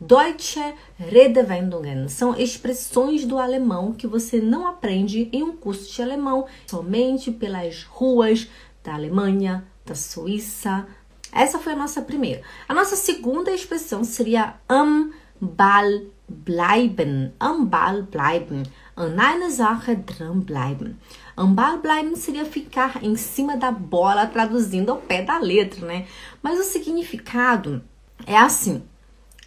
Deutsche Redewendungen são expressões do alemão que você não aprende em um curso de alemão somente pelas ruas da Alemanha, da Suíça. Essa foi a nossa primeira. A nossa segunda expressão seria am Ball bleiben. Am Ball bleiben. An einer Sache dranbleiben. Am Ball bleiben seria ficar em cima da bola, traduzindo ao pé da letra, né? Mas o significado é assim.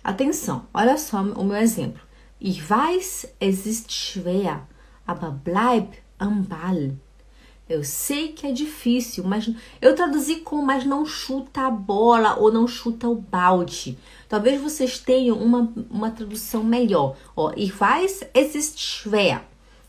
Atenção, olha só o meu exemplo. Ich weiß, es ist schwer, aber bleib am Ball. Eu sei que é difícil, mas eu traduzi com mas não chuta a bola ou não chuta o balde. Talvez vocês tenham uma, uma tradução melhor. Ó, ich weiß, es ist schwer.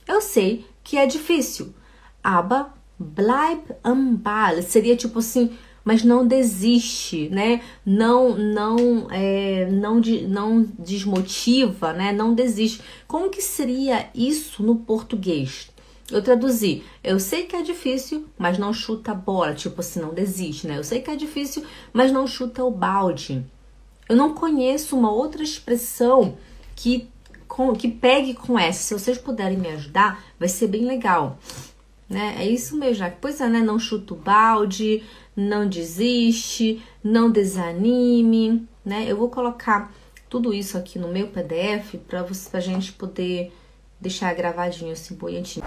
Eu sei que é difícil. Aber bleib am Ball. Seria tipo assim, mas não desiste, né? Não, não, é, não, não desmotiva, né? Não desiste. Como que seria isso no português? Eu traduzi, eu sei que é difícil, mas não chuta a bola, tipo assim, não desiste, né? Eu sei que é difícil, mas não chuta o balde. Eu não conheço uma outra expressão que, com, que pegue com essa. Se vocês puderem me ajudar, vai ser bem legal. Né? É isso mesmo, já. Pois é, né? Não chuta o balde, não desiste, não desanime, né? Eu vou colocar tudo isso aqui no meu PDF para a gente poder deixar gravadinho assim, bonitinho.